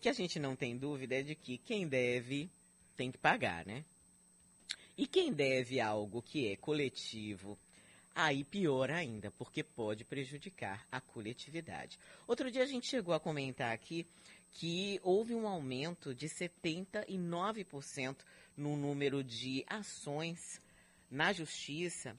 que a gente não tem dúvida é de que quem deve tem que pagar, né? E quem deve algo que é coletivo, aí pior ainda, porque pode prejudicar a coletividade. Outro dia a gente chegou a comentar aqui que houve um aumento de 79% no número de ações na justiça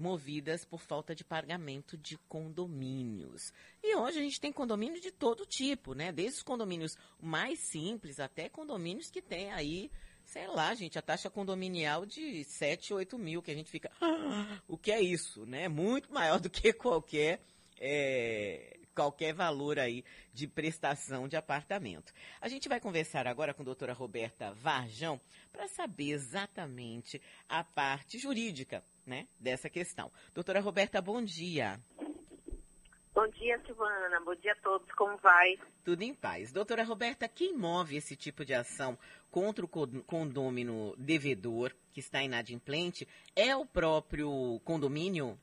movidas por falta de pagamento de condomínios. E hoje a gente tem condomínios de todo tipo, né? Desde os condomínios mais simples até condomínios que tem aí, sei lá, gente, a taxa condominial de 7, 8 mil, que a gente fica, ah, o que é isso, né? Muito maior do que qualquer é, qualquer valor aí de prestação de apartamento. A gente vai conversar agora com a doutora Roberta Varjão para saber exatamente a parte jurídica né, dessa questão. Doutora Roberta, bom dia. Bom dia, Silvana. Bom dia a todos. Como vai? Tudo em paz. Doutora Roberta, quem move esse tipo de ação contra o condômino devedor que está inadimplente é o próprio condomínio?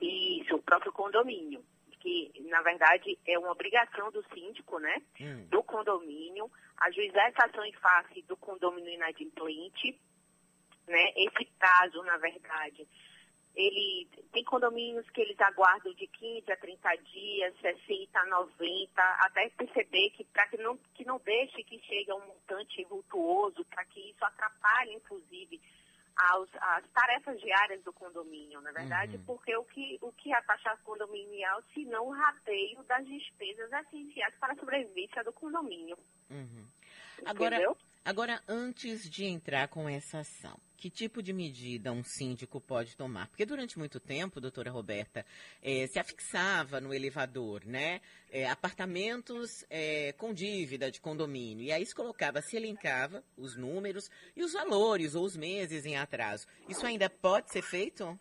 Isso, o próprio condomínio. Que, na verdade, é uma obrigação do síndico, né? Hum. Do condomínio, ajuizar essa ação em face do condomínio inadimplente né? Esse prazo, na verdade, ele tem condomínios que eles aguardam de 15 a 30 dias, 60 a 90, até perceber que para que não, que não deixe que chegue a um montante vultuoso, para que isso atrapalhe, inclusive, aos, as tarefas diárias do condomínio, na verdade, uhum. porque o que, o que é a taxa condominial, se não o rateio das despesas essenciais para a sobrevivência do condomínio. Uhum. Agora, agora, antes de entrar com essa ação, que tipo de medida um síndico pode tomar? Porque durante muito tempo, doutora Roberta, é, se afixava no elevador, né? É, apartamentos é, com dívida de condomínio. E aí se colocava, se elencava os números e os valores ou os meses em atraso. Isso ainda pode ser feito?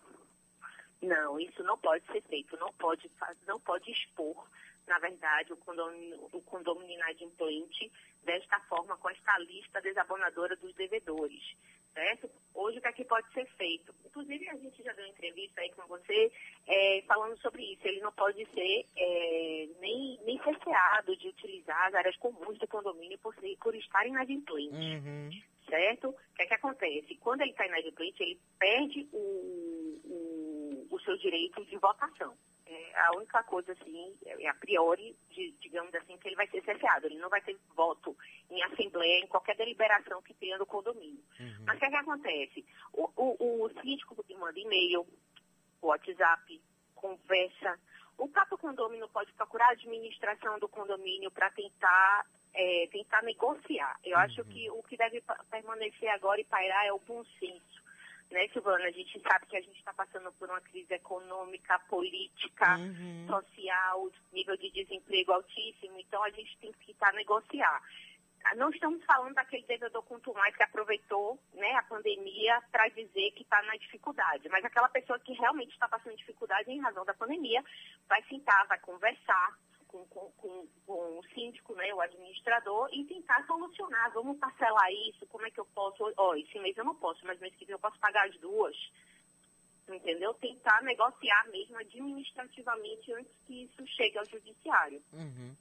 Não, isso não pode ser feito. Não pode, não pode expor, na verdade, o condomínio, o condomínio inadimplente desta forma com esta lista desabonadora dos devedores certo? Hoje o que é pode ser feito? Inclusive a gente já deu uma entrevista aí com você é, falando sobre isso. Ele não pode ser é, nem, nem cerceado de utilizar as áreas comuns do condomínio por, ser, por estar inadimplente. Uhum. Certo? O que é que acontece? Quando ele está inadimplente, ele perde o, o, o seu direito de votação é a única coisa, assim, é, a priori, de, digamos assim, que ele vai ser cesseado. Ele não vai ter voto em assembleia, em qualquer deliberação que tenha no condomínio. Uhum. Mas o que, é que acontece? O, o, o síndico manda e-mail, WhatsApp, conversa. O próprio condomínio pode procurar a administração do condomínio para tentar, é, tentar negociar. Eu uhum. acho que o que deve permanecer agora e pairar é o bom senso né, Silvana? A gente sabe que a gente está passando por uma crise econômica, política, uhum. social, nível de desemprego altíssimo, então a gente tem que tentar negociar. Ah, não estamos falando daquele devedor mais que aproveitou né, a pandemia para dizer que está na dificuldade, mas aquela pessoa que realmente está passando dificuldade em razão da pandemia vai sentar, vai conversar, com, com, com, com, o síndico, né, o administrador, e tentar solucionar. Vamos parcelar isso, como é que eu posso? Ó, oh, esse mês eu não posso, mas mês que vem eu posso pagar as duas. Entendeu? Tentar negociar mesmo administrativamente antes que isso chegue ao judiciário. Uhum.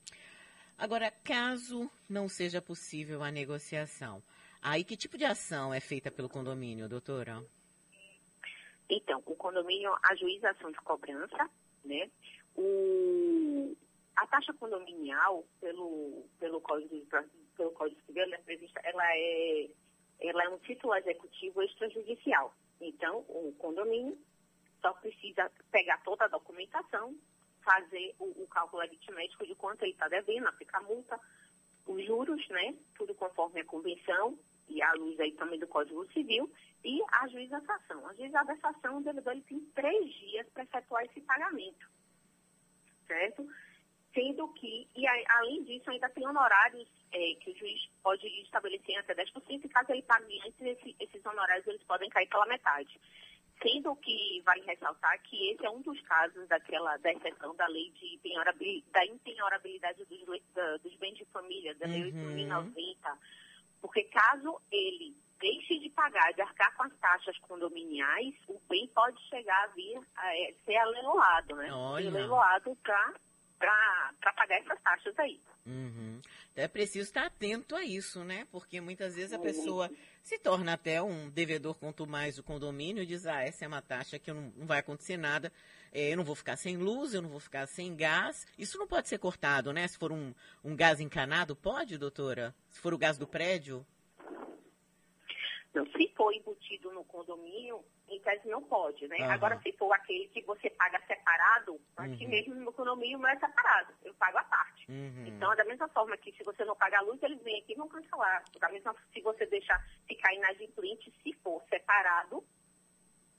Agora, caso não seja possível a negociação, aí que tipo de ação é feita pelo condomínio, doutora? Então, o condomínio ajuiza a ação de cobrança, né? O, a taxa condominial, pelo, pelo Código, pelo Código Civil, ela é, prevista, ela, é, ela é um título executivo extrajudicial. Então, o condomínio só precisa pegar toda a documentação, fazer o, o cálculo aritmético de quanto ele está devendo, aplicar multa, os juros, né? Tudo conforme a convenção e à luz aí também do Código Civil, e a juização. A juização, o devedor ele tem três dias para efetuar esse pagamento, certo? Sendo que, e além disso, ainda tem honorários é, que o juiz pode estabelecer até 10%, e caso ele pague antes, esse, esses honorários eles podem cair pela metade. Sendo que vale ressaltar que esse é um dos casos daquela, da exceção da lei de empenhorabilidade, da empenhorabilidade dos, da, dos bens de família, da lei uhum. 8.090, porque caso ele deixe de pagar, de arcar com as taxas condominiais, o bem pode chegar a vir a é, ser aleiloado, né? Olha. Ser aleiloado para para pagar essas taxas aí. Uhum. Então é preciso estar atento a isso, né? Porque muitas vezes a pessoa se torna até um devedor quanto mais o condomínio e diz, ah, essa é uma taxa que não, não vai acontecer nada, é, eu não vou ficar sem luz, eu não vou ficar sem gás. Isso não pode ser cortado, né? Se for um, um gás encanado, pode, doutora? Se for o gás do prédio? Não, se for embutido no condomínio, em tese não pode, né? Agora, se for aquele que você paga separado, aqui uhum. mesmo no condomínio não é separado, eu pago a parte. Uhum. Então, é da mesma forma que se você não paga a luz, eles vêm aqui e vão cancelar. Da mesma se você deixar ficar inadimplente, se for separado,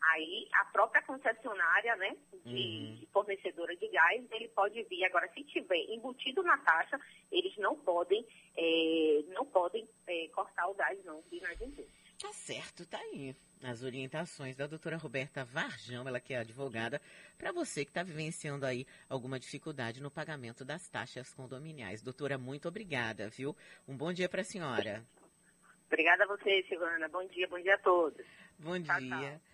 aí a própria concessionária, né, de uhum. fornecedora de gás, ele pode vir. Agora, se tiver embutido na taxa, eles não podem, é, não podem é, cortar o gás, não, de inadimplente. Tá certo, tá aí. As orientações da doutora Roberta Varjão, ela que é advogada, para você que está vivenciando aí alguma dificuldade no pagamento das taxas condominiais. Doutora, muito obrigada, viu? Um bom dia para a senhora. Obrigada a você, Silvana. Bom dia, bom dia a todos. Bom tchau, dia. Tchau.